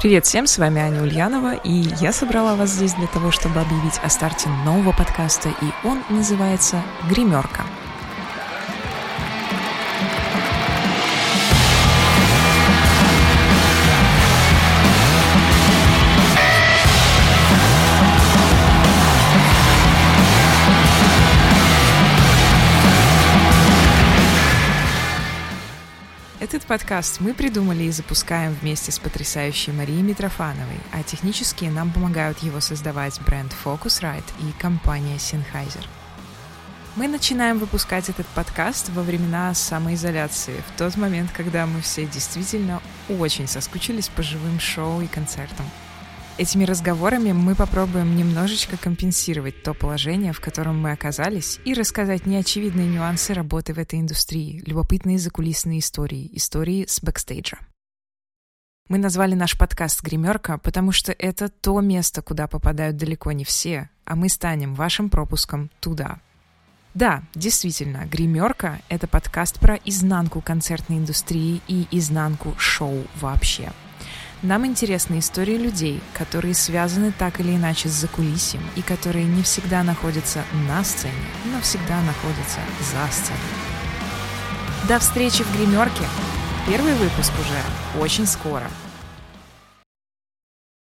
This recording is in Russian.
Привет всем, с вами Аня Ульянова, и я собрала вас здесь для того, чтобы объявить о старте нового подкаста, и он называется «Гримерка». Этот подкаст мы придумали и запускаем вместе с потрясающей Марией Митрофановой, а технически нам помогают его создавать бренд Focusrite и компания Sennheiser. Мы начинаем выпускать этот подкаст во времена самоизоляции, в тот момент, когда мы все действительно очень соскучились по живым шоу и концертам – Этими разговорами мы попробуем немножечко компенсировать то положение, в котором мы оказались, и рассказать неочевидные нюансы работы в этой индустрии, любопытные закулисные истории, истории с бэкстейджа. Мы назвали наш подкаст «Гримерка», потому что это то место, куда попадают далеко не все, а мы станем вашим пропуском туда. Да, действительно, «Гримерка» — это подкаст про изнанку концертной индустрии и изнанку шоу вообще — нам интересны истории людей, которые связаны так или иначе с закулисьем и которые не всегда находятся на сцене, но всегда находятся за сценой. До встречи в гримерке! Первый выпуск уже очень скоро.